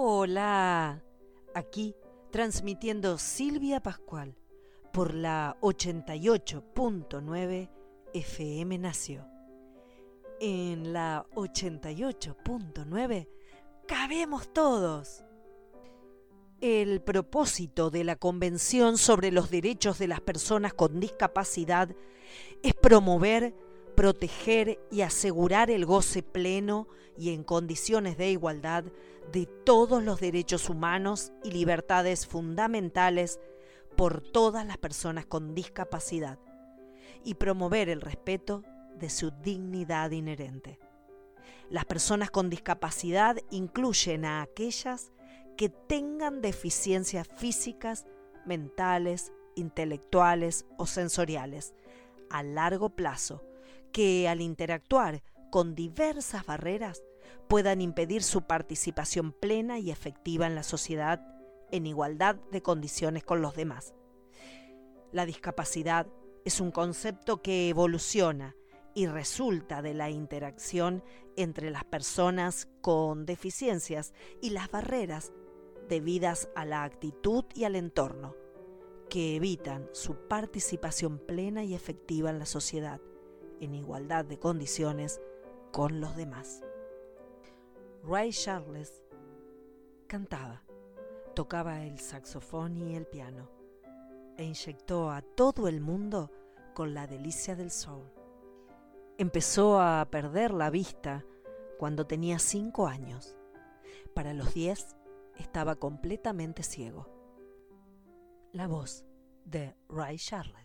Hola, aquí transmitiendo Silvia Pascual por la 88.9 FM Nació. En la 88.9 cabemos todos. El propósito de la Convención sobre los Derechos de las Personas con Discapacidad es promover, proteger y asegurar el goce pleno y en condiciones de igualdad de todos los derechos humanos y libertades fundamentales por todas las personas con discapacidad y promover el respeto de su dignidad inherente. Las personas con discapacidad incluyen a aquellas que tengan deficiencias físicas, mentales, intelectuales o sensoriales a largo plazo, que al interactuar con diversas barreras puedan impedir su participación plena y efectiva en la sociedad en igualdad de condiciones con los demás. La discapacidad es un concepto que evoluciona y resulta de la interacción entre las personas con deficiencias y las barreras debidas a la actitud y al entorno, que evitan su participación plena y efectiva en la sociedad, en igualdad de condiciones con los demás. Ray Charles cantaba, tocaba el saxofón y el piano e inyectó a todo el mundo con la delicia del soul. Empezó a perder la vista cuando tenía cinco años. Para los diez estaba completamente ciego. La voz de Ray Charles.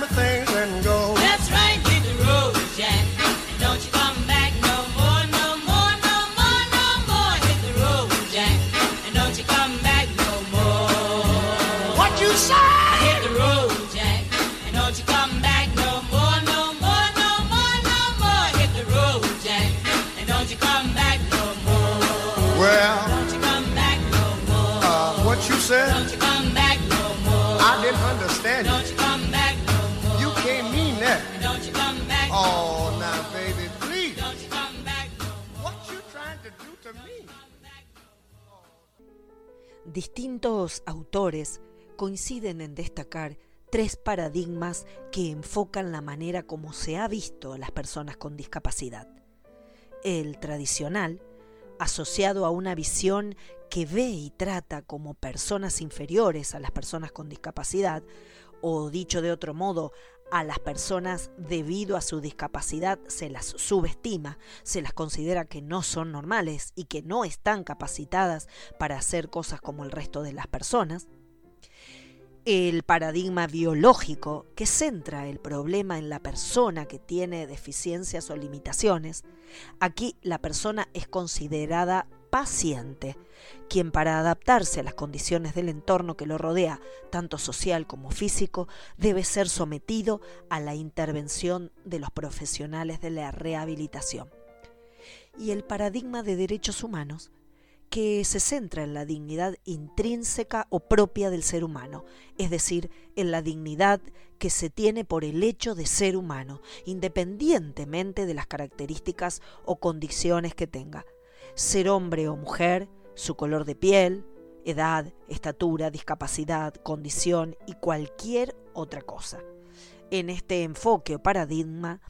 Autores coinciden en destacar tres paradigmas que enfocan la manera como se ha visto a las personas con discapacidad. El tradicional, asociado a una visión que ve y trata como personas inferiores a las personas con discapacidad, o dicho de otro modo, a las personas debido a su discapacidad se las subestima, se las considera que no son normales y que no están capacitadas para hacer cosas como el resto de las personas. El paradigma biológico que centra el problema en la persona que tiene deficiencias o limitaciones. Aquí la persona es considerada paciente, quien para adaptarse a las condiciones del entorno que lo rodea, tanto social como físico, debe ser sometido a la intervención de los profesionales de la rehabilitación. Y el paradigma de derechos humanos, que se centra en la dignidad intrínseca o propia del ser humano, es decir, en la dignidad que se tiene por el hecho de ser humano, independientemente de las características o condiciones que tenga ser hombre o mujer, su color de piel, edad, estatura, discapacidad, condición y cualquier otra cosa. En este enfoque o paradigma,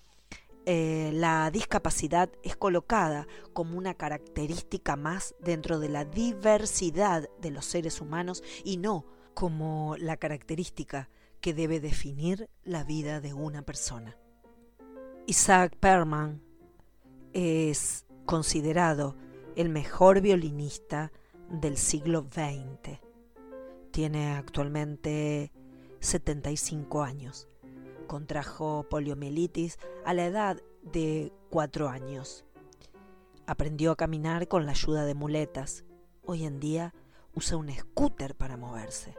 eh, la discapacidad es colocada como una característica más dentro de la diversidad de los seres humanos y no como la característica que debe definir la vida de una persona. Isaac Perman es considerado el mejor violinista del siglo XX. Tiene actualmente 75 años. Contrajo poliomielitis a la edad de 4 años. Aprendió a caminar con la ayuda de muletas. Hoy en día usa un scooter para moverse.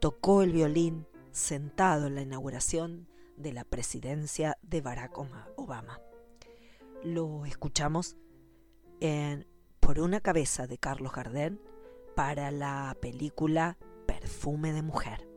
Tocó el violín sentado en la inauguración de la presidencia de Barack Obama. Lo escuchamos en Por una cabeza de Carlos Gardel para la película Perfume de Mujer.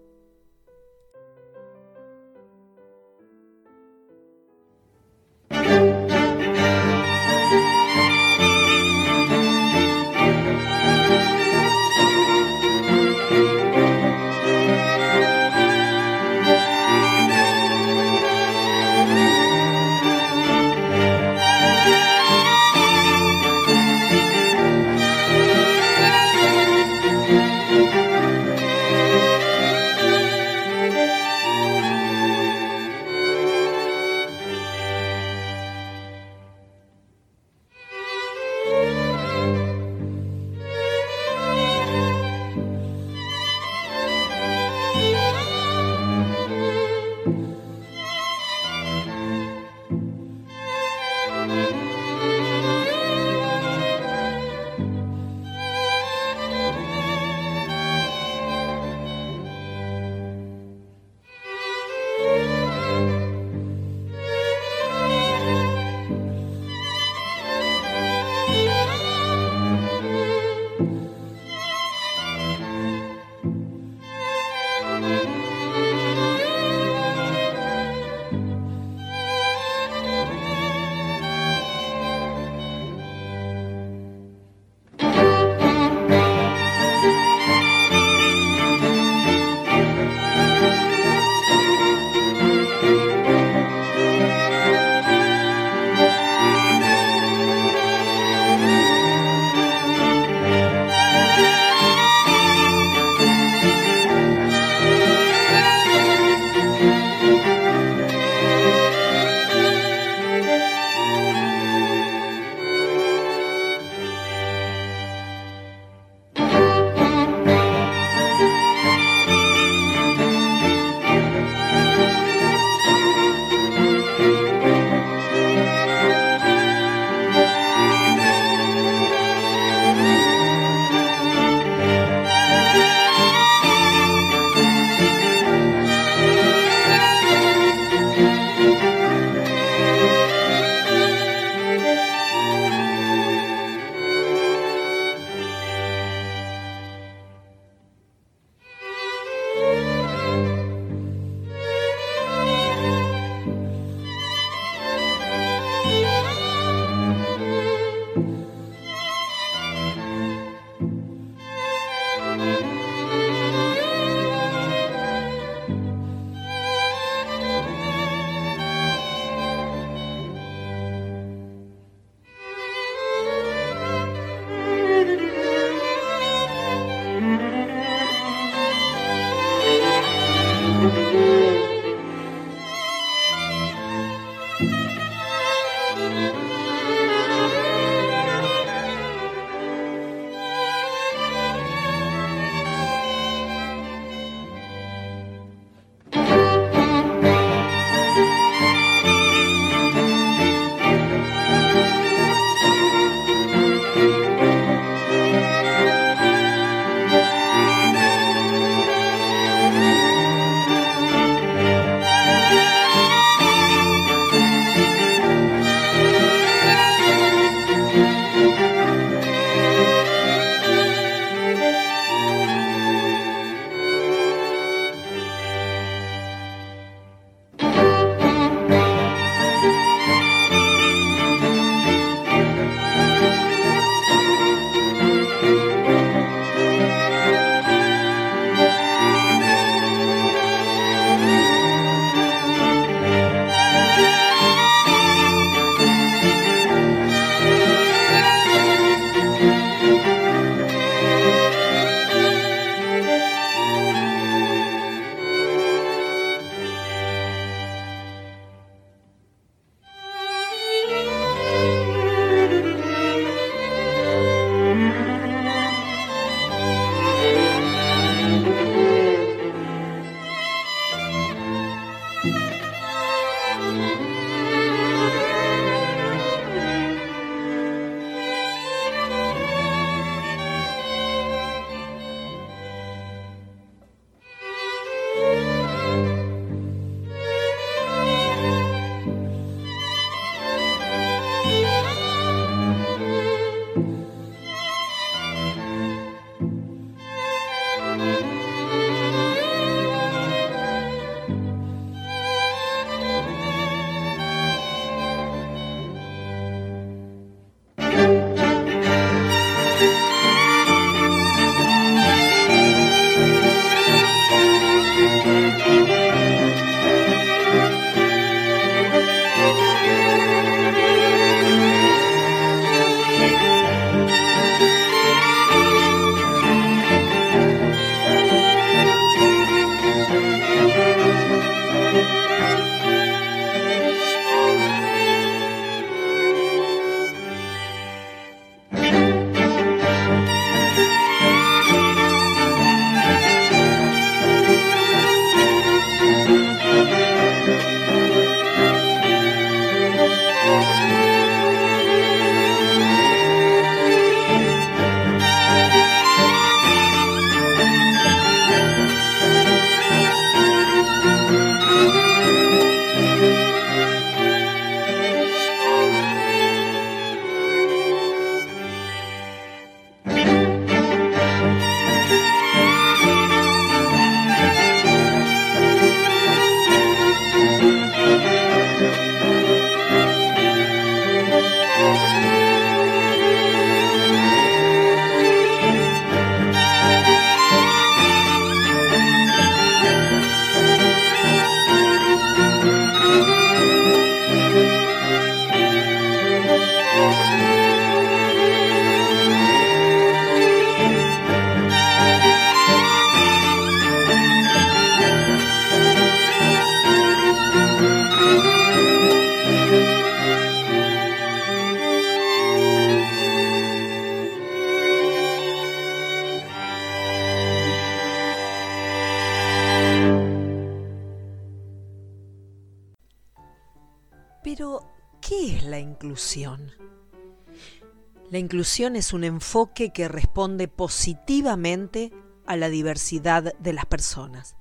Es un enfoque que responde positivamente a la diversidad de las personas.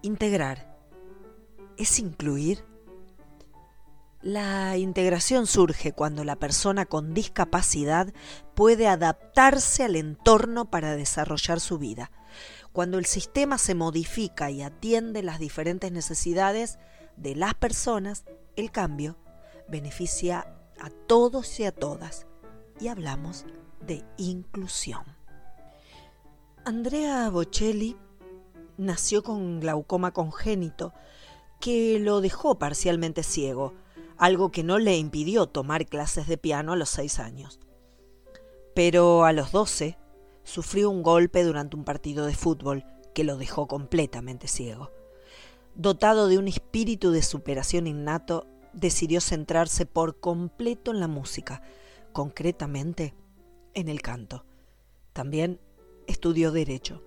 Integrar es incluir. La integración surge cuando la persona con discapacidad puede adaptarse al entorno para desarrollar su vida. Cuando el sistema se modifica y atiende las diferentes necesidades de las personas, el cambio beneficia a todos y a todas. Y hablamos de inclusión. Andrea Bocelli nació con glaucoma congénito que lo dejó parcialmente ciego, algo que no le impidió tomar clases de piano a los seis años. Pero a los doce sufrió un golpe durante un partido de fútbol que lo dejó completamente ciego. Dotado de un espíritu de superación innato, decidió centrarse por completo en la música, concretamente en el canto. También estudió Derecho.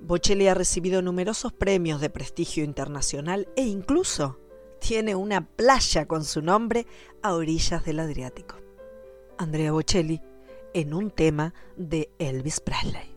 Bocelli ha recibido numerosos premios de prestigio internacional e incluso tiene una playa con su nombre a orillas del Adriático. Andrea Bocelli en un tema de Elvis Presley.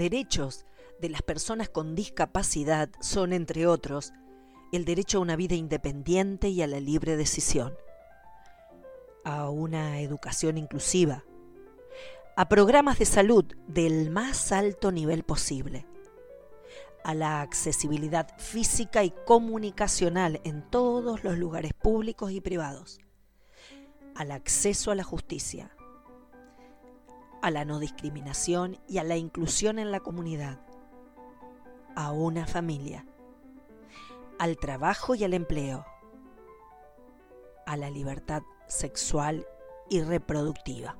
derechos de las personas con discapacidad son, entre otros, el derecho a una vida independiente y a la libre decisión, a una educación inclusiva, a programas de salud del más alto nivel posible, a la accesibilidad física y comunicacional en todos los lugares públicos y privados, al acceso a la justicia, a la no discriminación y a la inclusión en la comunidad, a una familia, al trabajo y al empleo, a la libertad sexual y reproductiva.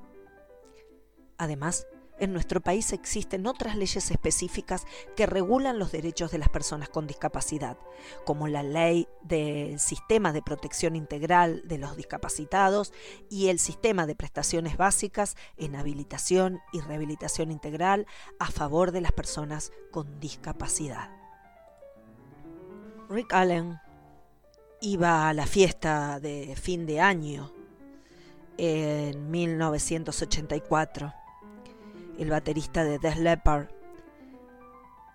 Además, en nuestro país existen otras leyes específicas que regulan los derechos de las personas con discapacidad, como la ley del Sistema de Protección Integral de los Discapacitados y el Sistema de Prestaciones Básicas en Habilitación y Rehabilitación Integral a favor de las personas con discapacidad. Rick Allen iba a la fiesta de fin de año en 1984 el baterista de Death Leppard,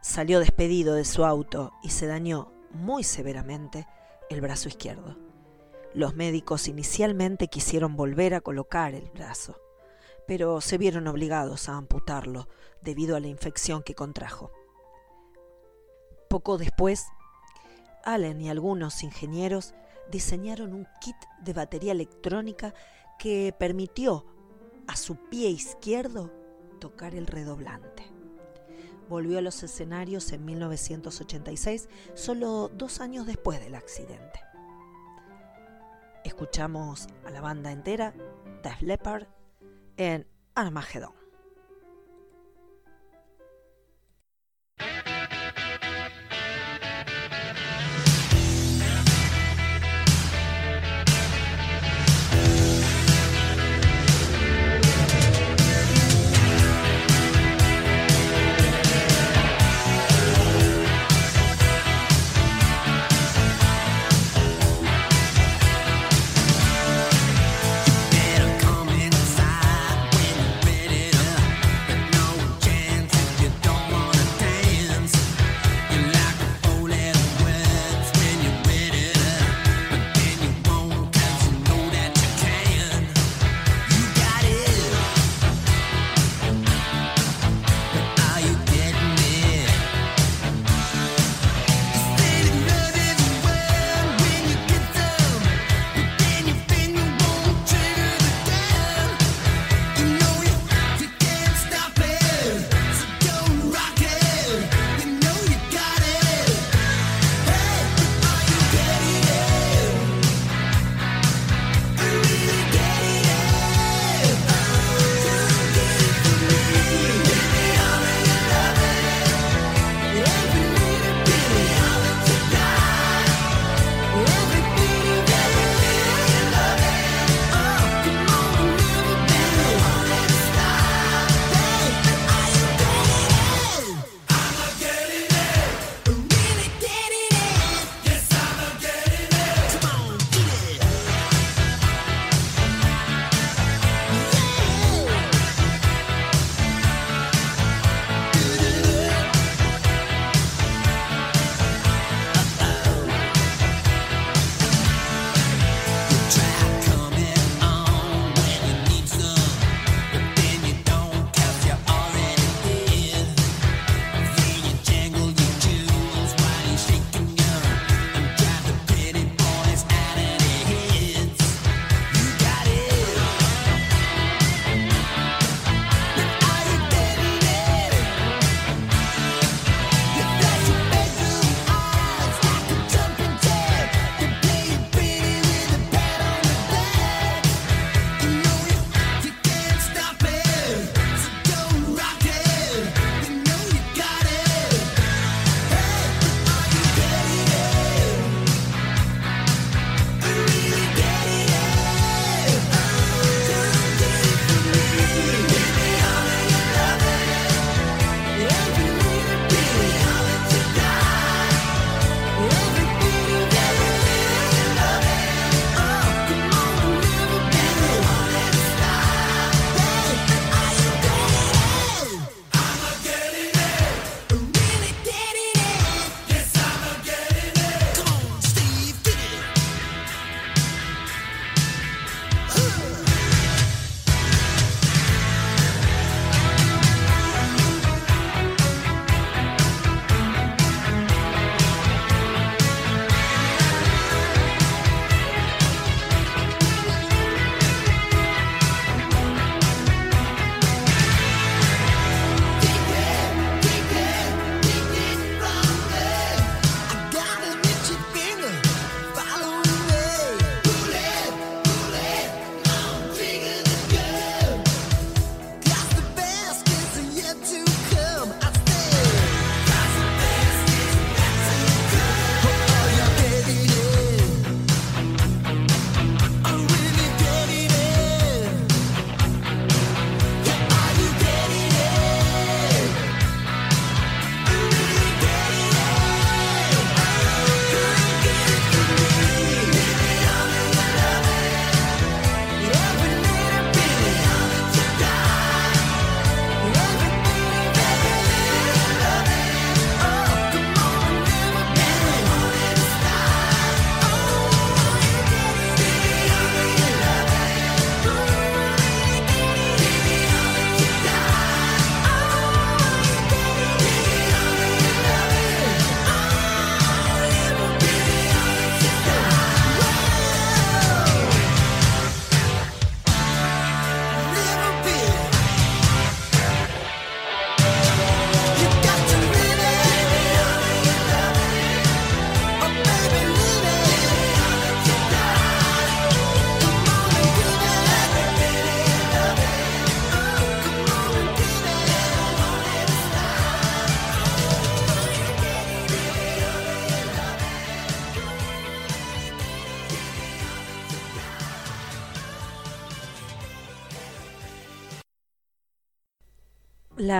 salió despedido de su auto y se dañó muy severamente el brazo izquierdo. Los médicos inicialmente quisieron volver a colocar el brazo, pero se vieron obligados a amputarlo debido a la infección que contrajo. Poco después, Allen y algunos ingenieros diseñaron un kit de batería electrónica que permitió a su pie izquierdo tocar el redoblante. Volvió a los escenarios en 1986, solo dos años después del accidente. Escuchamos a la banda entera, Def Leppard, en Armageddon.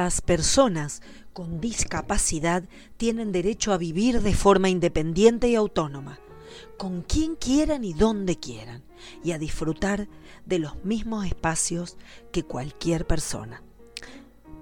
Las personas con discapacidad tienen derecho a vivir de forma independiente y autónoma, con quien quieran y donde quieran, y a disfrutar de los mismos espacios que cualquier persona.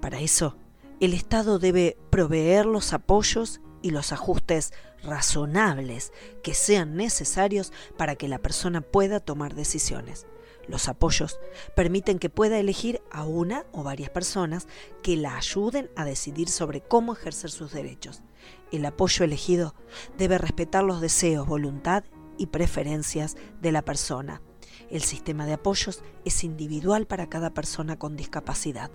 Para eso, el Estado debe proveer los apoyos y los ajustes razonables que sean necesarios para que la persona pueda tomar decisiones. Los apoyos permiten que pueda elegir a una o varias personas que la ayuden a decidir sobre cómo ejercer sus derechos. El apoyo elegido debe respetar los deseos, voluntad y preferencias de la persona. El sistema de apoyos es individual para cada persona con discapacidad.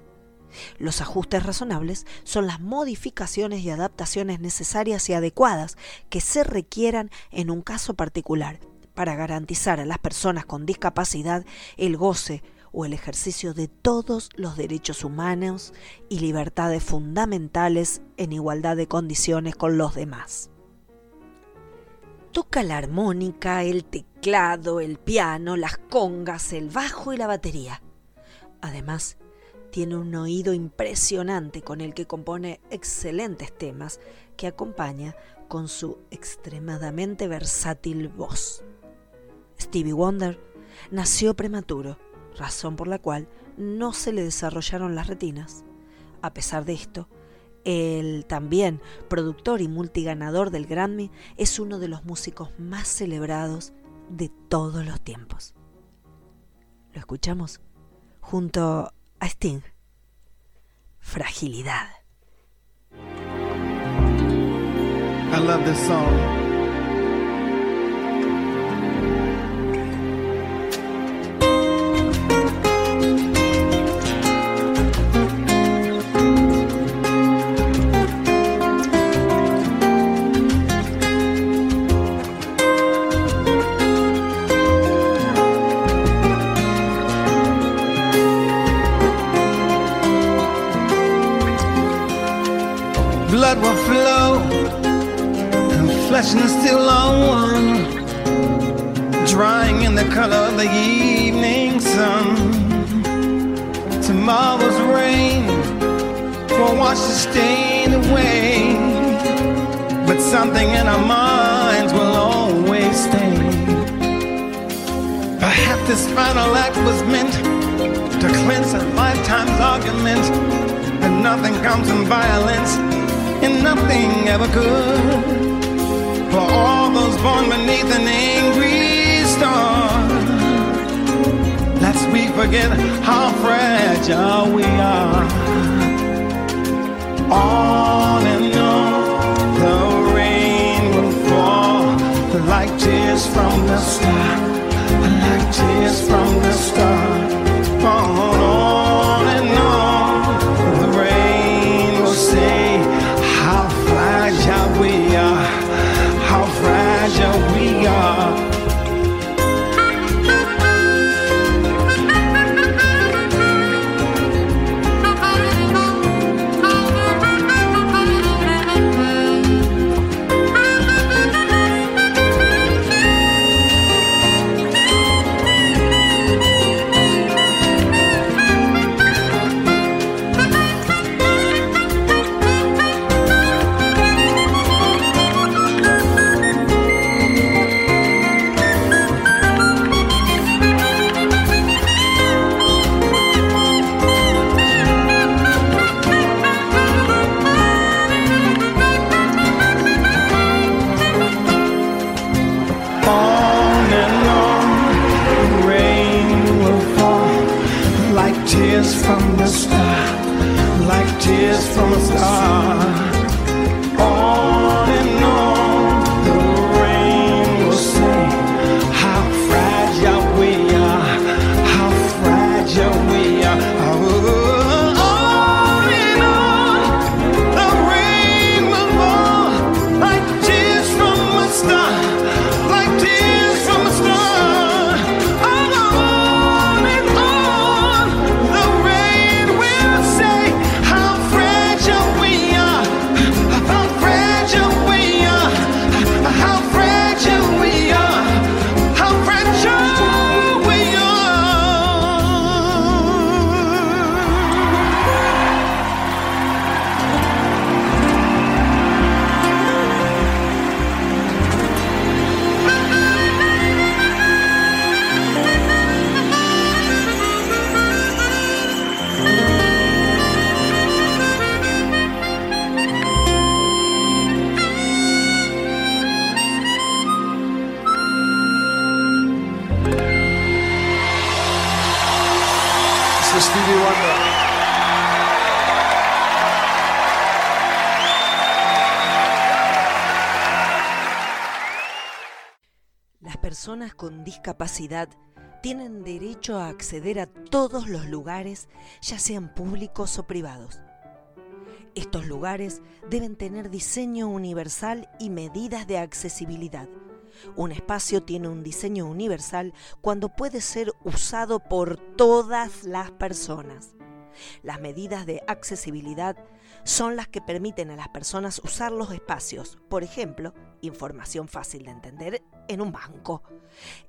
Los ajustes razonables son las modificaciones y adaptaciones necesarias y adecuadas que se requieran en un caso particular para garantizar a las personas con discapacidad el goce o el ejercicio de todos los derechos humanos y libertades fundamentales en igualdad de condiciones con los demás. Toca la armónica, el teclado, el piano, las congas, el bajo y la batería. Además, tiene un oído impresionante con el que compone excelentes temas que acompaña con su extremadamente versátil voz. Stevie Wonder nació prematuro, razón por la cual no se le desarrollaron las retinas. A pesar de esto, el también productor y multiganador del Grammy es uno de los músicos más celebrados de todos los tiempos. Lo escuchamos junto a Sting. Fragilidad. I love this song. And still on drying in the color of the evening sun. Tomorrow's rain will wash the stain away, but something in our minds will always stay. Perhaps this final act was meant to cleanse a lifetime's argument, and nothing comes from violence and nothing ever could. For all those born beneath an angry star, lest we forget how fragile we are. On and on, the rain will fall like tears from the star, like tears from the star. On tienen derecho a acceder a todos los lugares, ya sean públicos o privados. Estos lugares deben tener diseño universal y medidas de accesibilidad. Un espacio tiene un diseño universal cuando puede ser usado por todas las personas. Las medidas de accesibilidad son las que permiten a las personas usar los espacios, por ejemplo, información fácil de entender en un banco,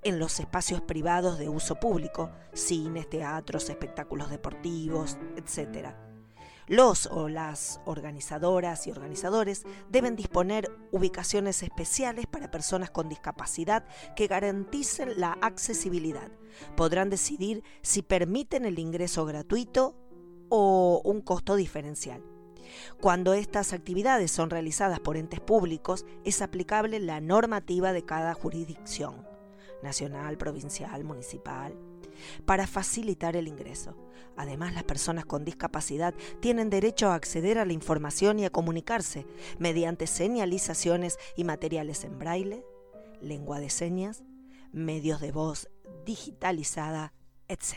en los espacios privados de uso público, cines, teatros, espectáculos deportivos, etc. Los o las organizadoras y organizadores deben disponer ubicaciones especiales para personas con discapacidad que garanticen la accesibilidad. Podrán decidir si permiten el ingreso gratuito o un costo diferencial. Cuando estas actividades son realizadas por entes públicos, es aplicable la normativa de cada jurisdicción, nacional, provincial, municipal, para facilitar el ingreso. Además, las personas con discapacidad tienen derecho a acceder a la información y a comunicarse mediante señalizaciones y materiales en braille, lengua de señas, medios de voz digitalizada, etc.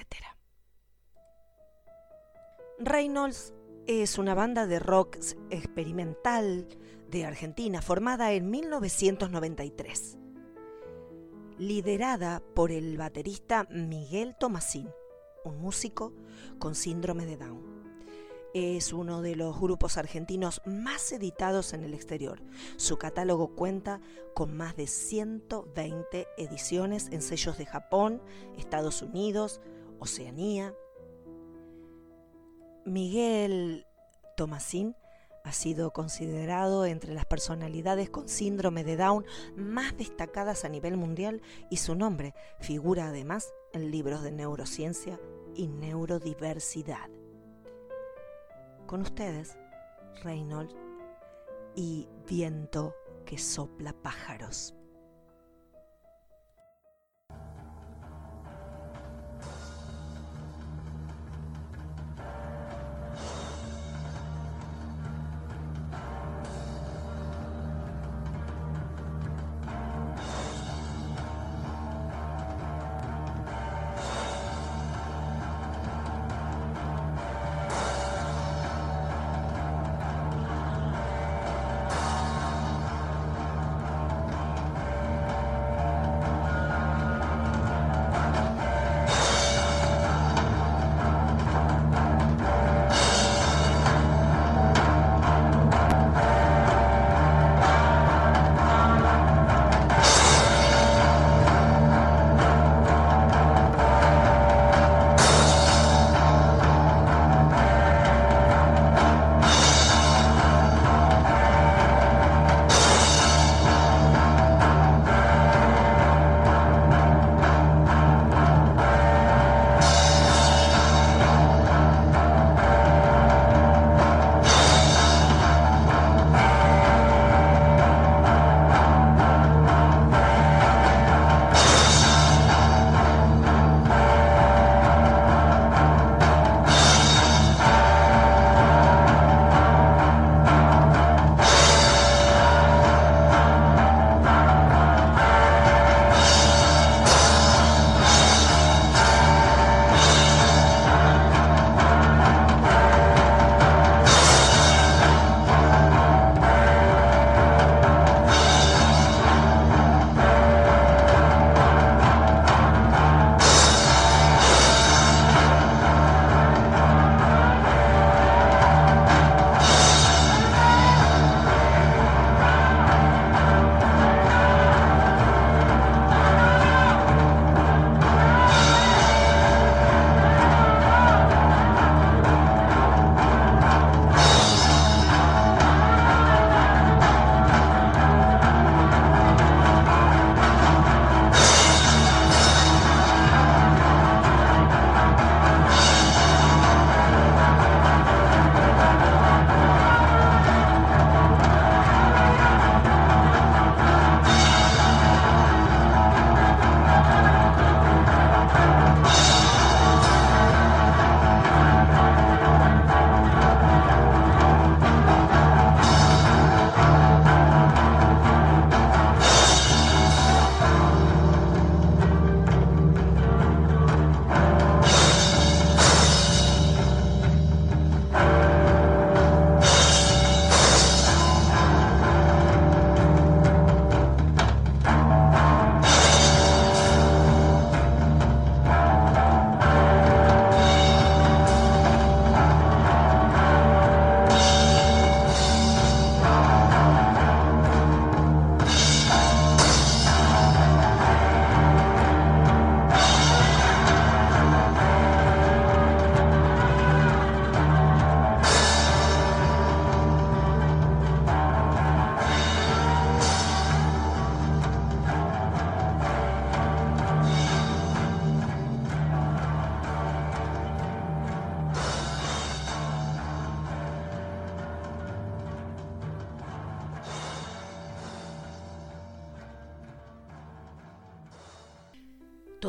Reynolds es una banda de rock experimental de Argentina formada en 1993, liderada por el baterista Miguel Tomasín, un músico con síndrome de Down. Es uno de los grupos argentinos más editados en el exterior. Su catálogo cuenta con más de 120 ediciones en sellos de Japón, Estados Unidos, Oceanía, Miguel Tomasín ha sido considerado entre las personalidades con síndrome de Down más destacadas a nivel mundial y su nombre figura además en libros de neurociencia y neurodiversidad. Con ustedes, Reynolds y Viento que sopla pájaros.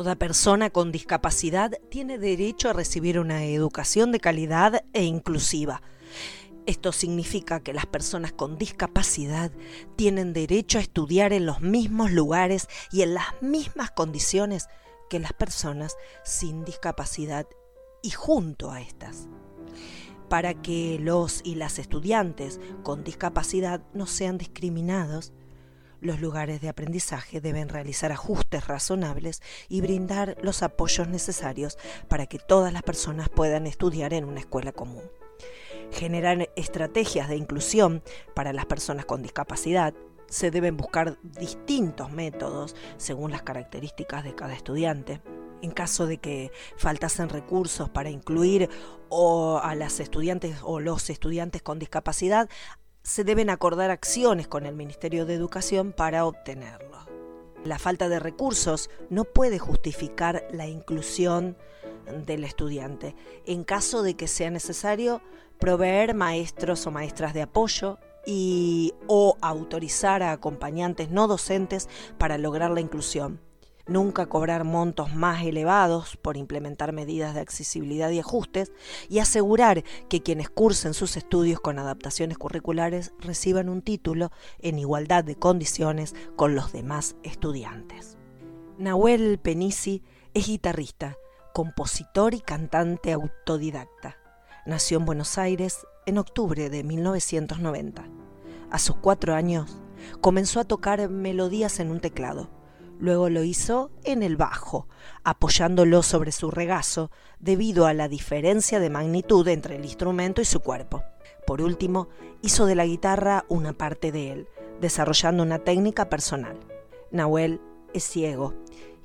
Toda persona con discapacidad tiene derecho a recibir una educación de calidad e inclusiva. Esto significa que las personas con discapacidad tienen derecho a estudiar en los mismos lugares y en las mismas condiciones que las personas sin discapacidad y junto a estas. Para que los y las estudiantes con discapacidad no sean discriminados, los lugares de aprendizaje deben realizar ajustes razonables y brindar los apoyos necesarios para que todas las personas puedan estudiar en una escuela común. Generar estrategias de inclusión para las personas con discapacidad. Se deben buscar distintos métodos según las características de cada estudiante. En caso de que faltasen recursos para incluir o a las estudiantes o los estudiantes con discapacidad, se deben acordar acciones con el Ministerio de Educación para obtenerlo. La falta de recursos no puede justificar la inclusión del estudiante. En caso de que sea necesario, proveer maestros o maestras de apoyo y o autorizar a acompañantes no docentes para lograr la inclusión nunca cobrar montos más elevados por implementar medidas de accesibilidad y ajustes y asegurar que quienes cursen sus estudios con adaptaciones curriculares reciban un título en igualdad de condiciones con los demás estudiantes. Nahuel Penisi es guitarrista, compositor y cantante autodidacta. Nació en Buenos Aires en octubre de 1990. A sus cuatro años comenzó a tocar melodías en un teclado Luego lo hizo en el bajo, apoyándolo sobre su regazo debido a la diferencia de magnitud entre el instrumento y su cuerpo. Por último, hizo de la guitarra una parte de él, desarrollando una técnica personal. Nahuel es ciego.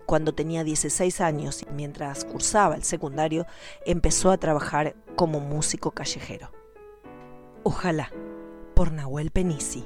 Cuando tenía 16 años y mientras cursaba el secundario, empezó a trabajar como músico callejero. Ojalá, por Nahuel Penisi.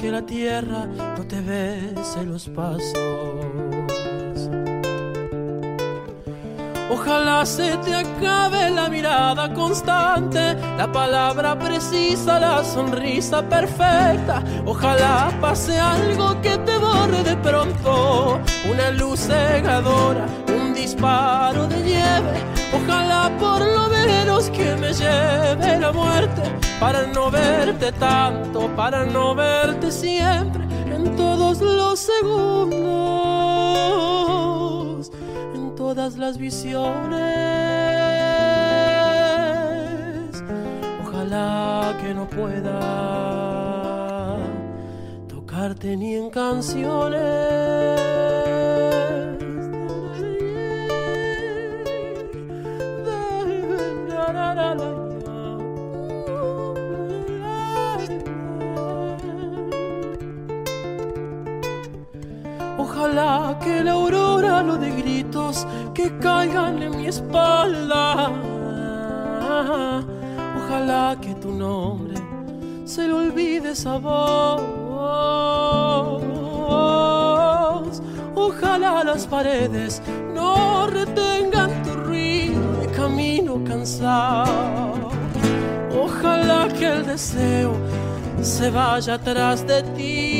Que la tierra no te bese los pasos. Ojalá se te acabe la mirada constante, la palabra precisa, la sonrisa perfecta. Ojalá pase algo que te borre de pronto, una luz cegadora, un disparo de nieve. Ojalá por lo menos que me lleve la muerte para no verte tanto, para no verte siempre en todos los segundos, todas las visiones. Ojalá que no pueda tocarte ni en canciones. Ojalá que la aurora lo de gritos que caigan en mi espalda. Ojalá que tu nombre se le olvide esa voz. Ojalá las paredes no retengan tu ruido de camino cansado. Ojalá que el deseo se vaya atrás de ti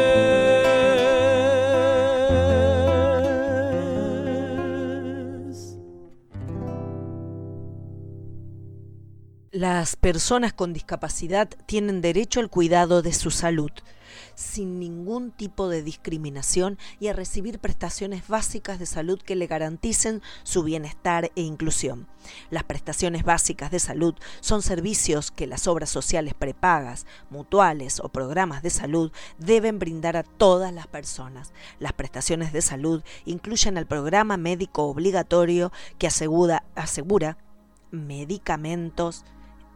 Las personas con discapacidad tienen derecho al cuidado de su salud sin ningún tipo de discriminación y a recibir prestaciones básicas de salud que le garanticen su bienestar e inclusión. Las prestaciones básicas de salud son servicios que las obras sociales prepagas, mutuales o programas de salud deben brindar a todas las personas. Las prestaciones de salud incluyen el programa médico obligatorio que asegura, asegura medicamentos,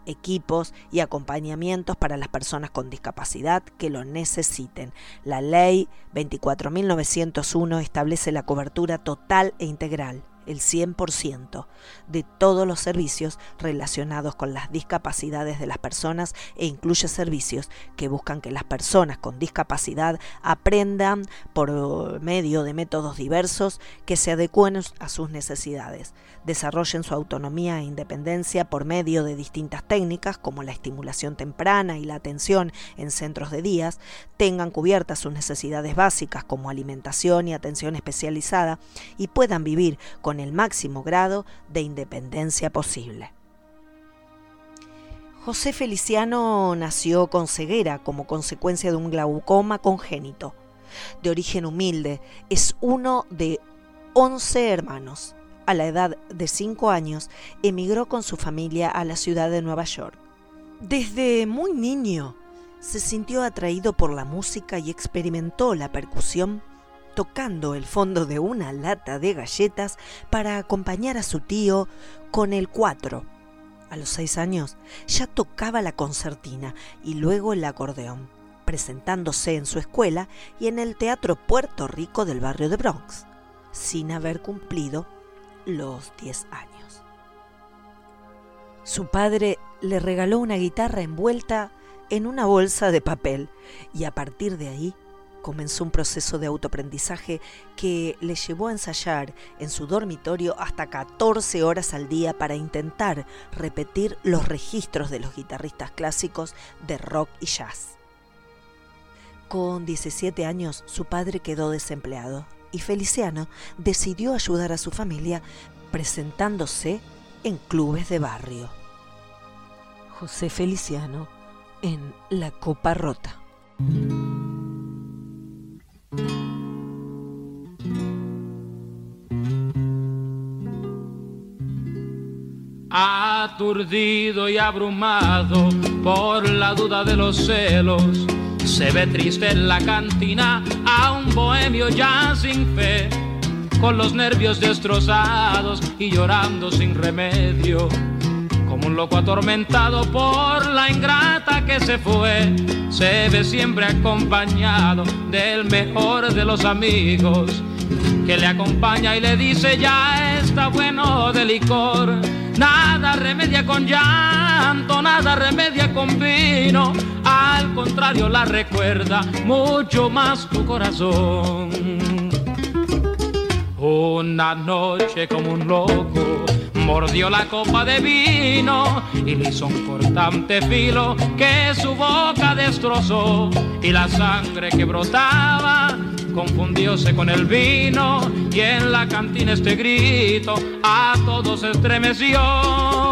equipos y acompañamientos para las personas con discapacidad que lo necesiten. La ley 24.901 establece la cobertura total e integral el 100% de todos los servicios relacionados con las discapacidades de las personas e incluye servicios que buscan que las personas con discapacidad aprendan por medio de métodos diversos que se adecúen a sus necesidades, desarrollen su autonomía e independencia por medio de distintas técnicas como la estimulación temprana y la atención en centros de días, tengan cubiertas sus necesidades básicas como alimentación y atención especializada y puedan vivir con el máximo grado de independencia posible. José Feliciano nació con ceguera como consecuencia de un glaucoma congénito. De origen humilde, es uno de 11 hermanos. A la edad de 5 años, emigró con su familia a la ciudad de Nueva York. Desde muy niño, se sintió atraído por la música y experimentó la percusión tocando el fondo de una lata de galletas para acompañar a su tío con el cuatro. A los seis años ya tocaba la concertina y luego el acordeón, presentándose en su escuela y en el Teatro Puerto Rico del barrio de Bronx, sin haber cumplido los diez años. Su padre le regaló una guitarra envuelta en una bolsa de papel y a partir de ahí comenzó un proceso de autoaprendizaje que le llevó a ensayar en su dormitorio hasta 14 horas al día para intentar repetir los registros de los guitarristas clásicos de rock y jazz. Con 17 años su padre quedó desempleado y Feliciano decidió ayudar a su familia presentándose en clubes de barrio. José Feliciano en La Copa Rota. Aturdido y abrumado por la duda de los celos, se ve triste en la cantina a un bohemio ya sin fe, con los nervios destrozados y llorando sin remedio, como un loco atormentado por la ingrata que se fue, se ve siempre acompañado del mejor de los amigos, que le acompaña y le dice ya está bueno de licor Nada remedia con llanto, nada remedia con vino. Al contrario, la recuerda mucho más tu corazón. Una noche como un loco mordió la copa de vino y le hizo un cortante filo que su boca destrozó y la sangre que brotaba confundióse con el vino y en la cantina este grito a todos estremeció.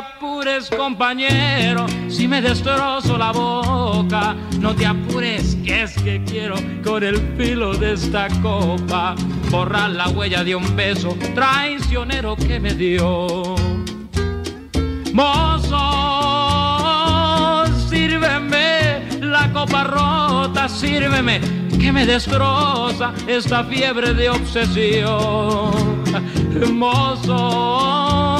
Apures compañero, si me destrozo la boca, no te apures que es que quiero con el filo de esta copa borrar la huella de un beso traicionero que me dio. Mozo, sírveme la copa rota, sírveme que me destroza esta fiebre de obsesión. Mozo,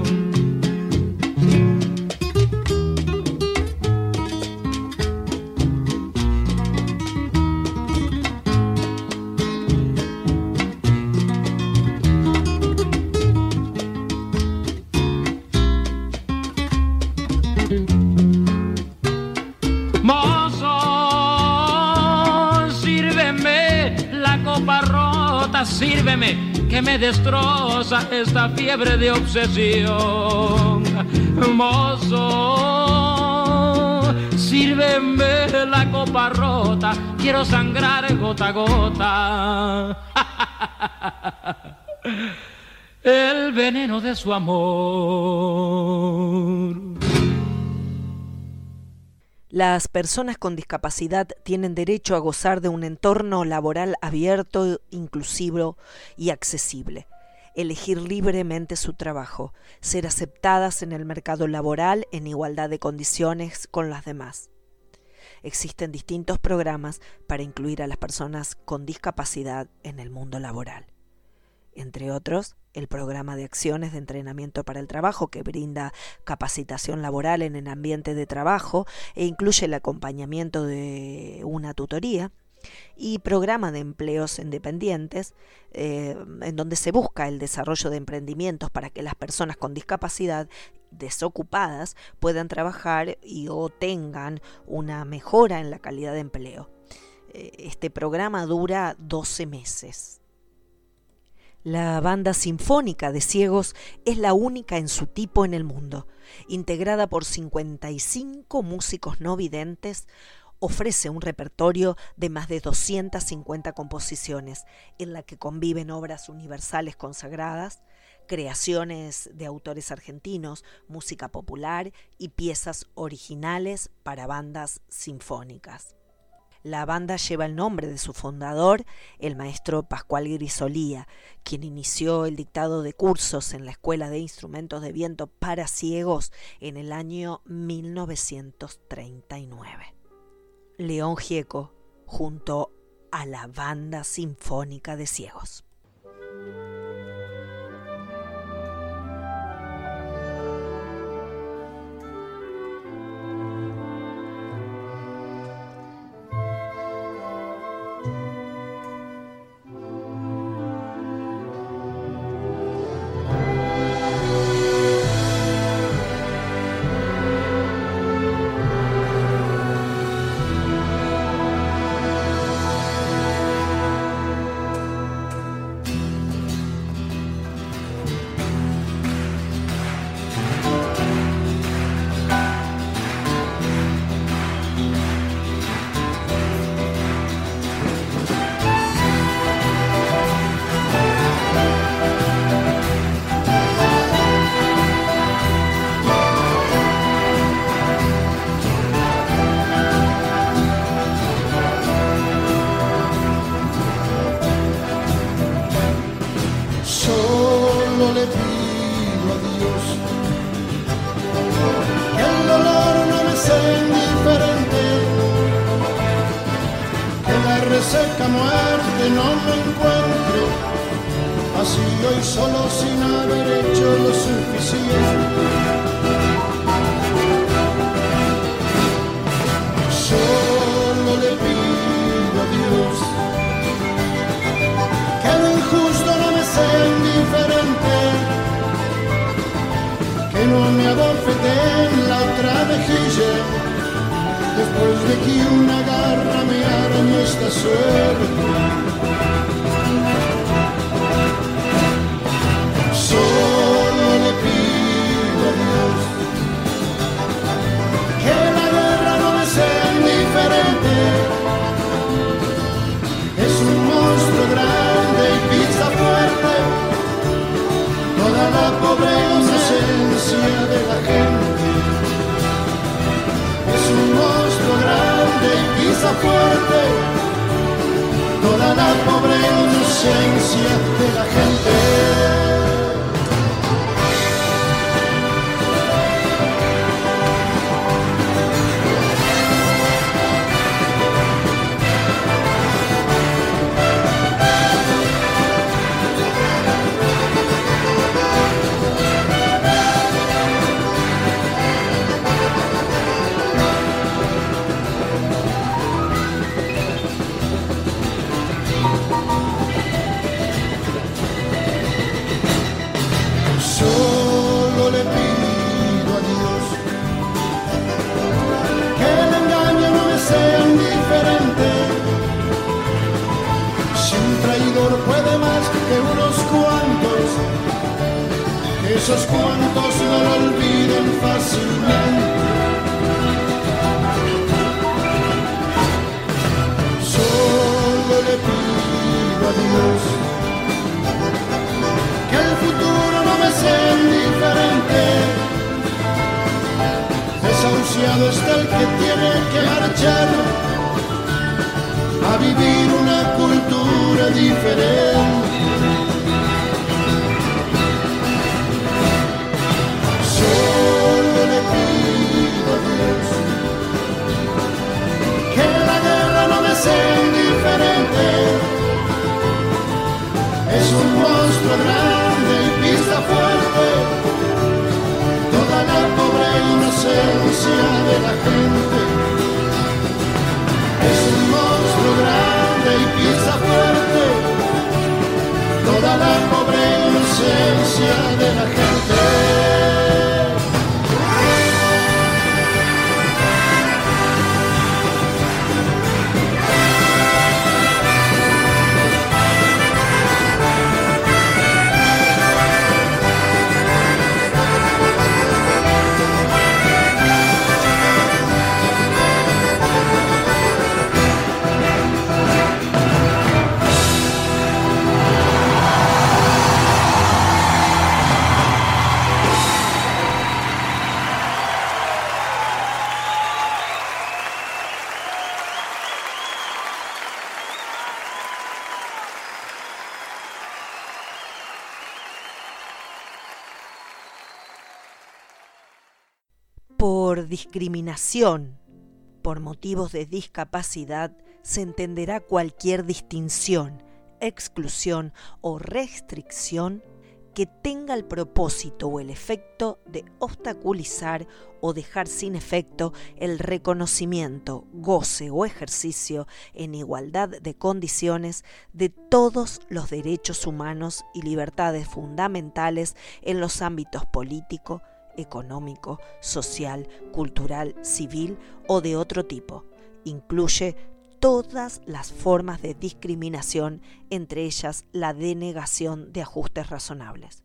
Sírveme que me destroza esta fiebre de obsesión. Mozo, sírveme la copa rota, quiero sangrar gota a gota. El veneno de su amor. Las personas con discapacidad tienen derecho a gozar de un entorno laboral abierto, inclusivo y accesible, elegir libremente su trabajo, ser aceptadas en el mercado laboral en igualdad de condiciones con las demás. Existen distintos programas para incluir a las personas con discapacidad en el mundo laboral entre otros, el programa de acciones de entrenamiento para el trabajo que brinda capacitación laboral en el ambiente de trabajo e incluye el acompañamiento de una tutoría y programa de empleos independientes eh, en donde se busca el desarrollo de emprendimientos para que las personas con discapacidad desocupadas puedan trabajar y o tengan una mejora en la calidad de empleo. Eh, este programa dura 12 meses. La banda sinfónica de ciegos es la única en su tipo en el mundo. Integrada por 55 músicos no videntes, ofrece un repertorio de más de 250 composiciones, en la que conviven obras universales consagradas, creaciones de autores argentinos, música popular y piezas originales para bandas sinfónicas. La banda lleva el nombre de su fundador, el maestro Pascual Grisolía, quien inició el dictado de cursos en la Escuela de Instrumentos de Viento para Ciegos en el año 1939. León Gieco, junto a la Banda Sinfónica de Ciegos. Discriminación, por motivos de discapacidad, se entenderá cualquier distinción, exclusión o restricción que tenga el propósito o el efecto de obstaculizar o dejar sin efecto el reconocimiento, goce o ejercicio en igualdad de condiciones de todos los derechos humanos y libertades fundamentales en los ámbitos político, económico, social, cultural, civil o de otro tipo. Incluye todas las formas de discriminación, entre ellas la denegación de ajustes razonables.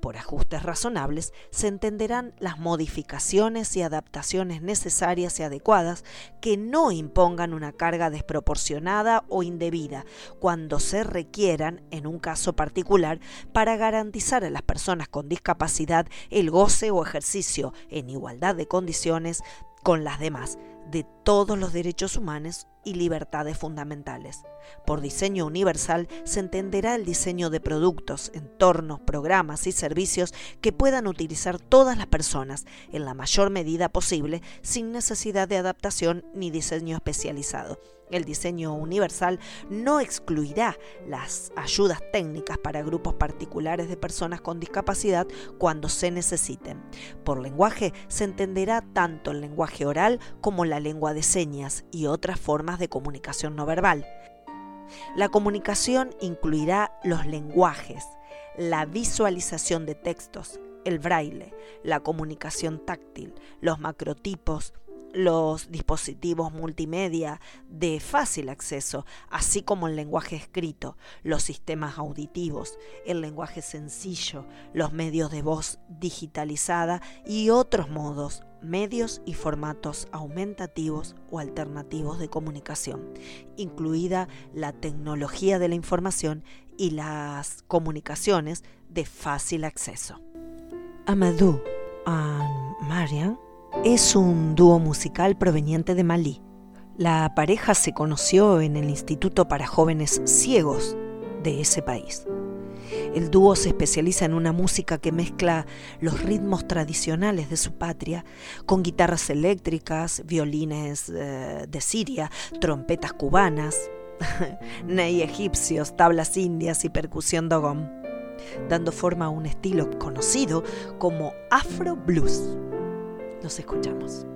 Por ajustes razonables se entenderán las modificaciones y adaptaciones necesarias y adecuadas que no impongan una carga desproporcionada o indebida cuando se requieran, en un caso particular, para garantizar a las personas con discapacidad el goce o ejercicio en igualdad de condiciones con las demás de todos los derechos humanos y libertades fundamentales. Por diseño universal se entenderá el diseño de productos, entornos, programas y servicios que puedan utilizar todas las personas en la mayor medida posible sin necesidad de adaptación ni diseño especializado. El diseño universal no excluirá las ayudas técnicas para grupos particulares de personas con discapacidad cuando se necesiten. Por lenguaje se entenderá tanto el lenguaje oral como la lengua de señas y otras formas de comunicación no verbal. La comunicación incluirá los lenguajes, la visualización de textos, el braille, la comunicación táctil, los macrotipos, los dispositivos multimedia de fácil acceso, así como el lenguaje escrito, los sistemas auditivos, el lenguaje sencillo, los medios de voz digitalizada y otros modos, medios y formatos aumentativos o alternativos de comunicación, incluida la tecnología de la información y las comunicaciones de fácil acceso. Amadou and Marian es un dúo musical proveniente de Malí. La pareja se conoció en el Instituto para Jóvenes Ciegos de ese país. El dúo se especializa en una música que mezcla los ritmos tradicionales de su patria con guitarras eléctricas, violines eh, de Siria, trompetas cubanas, ney egipcios, tablas indias y percusión dogom, dando forma a un estilo conocido como Afro Blues. Los escuchamos.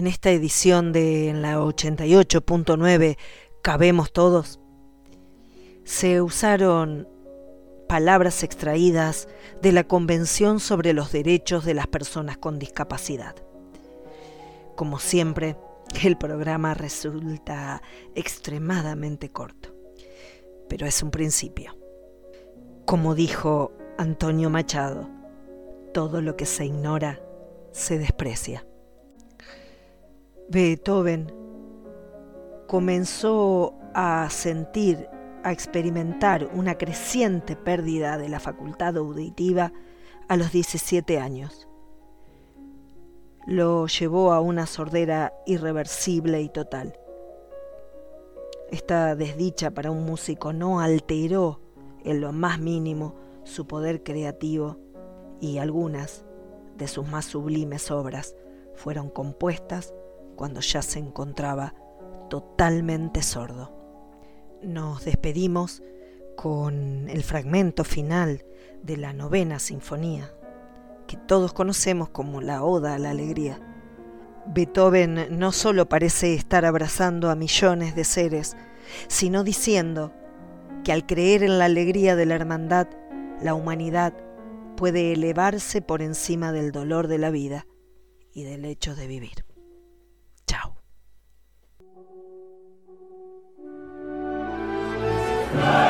En esta edición de la 88.9 Cabemos Todos, se usaron palabras extraídas de la Convención sobre los Derechos de las Personas con Discapacidad. Como siempre, el programa resulta extremadamente corto, pero es un principio. Como dijo Antonio Machado, todo lo que se ignora se desprecia. Beethoven comenzó a sentir, a experimentar una creciente pérdida de la facultad auditiva a los 17 años. Lo llevó a una sordera irreversible y total. Esta desdicha para un músico no alteró en lo más mínimo su poder creativo y algunas de sus más sublimes obras fueron compuestas cuando ya se encontraba totalmente sordo. Nos despedimos con el fragmento final de la novena sinfonía, que todos conocemos como la Oda a la Alegría. Beethoven no solo parece estar abrazando a millones de seres, sino diciendo que al creer en la alegría de la hermandad, la humanidad puede elevarse por encima del dolor de la vida y del hecho de vivir. Ciao. Right.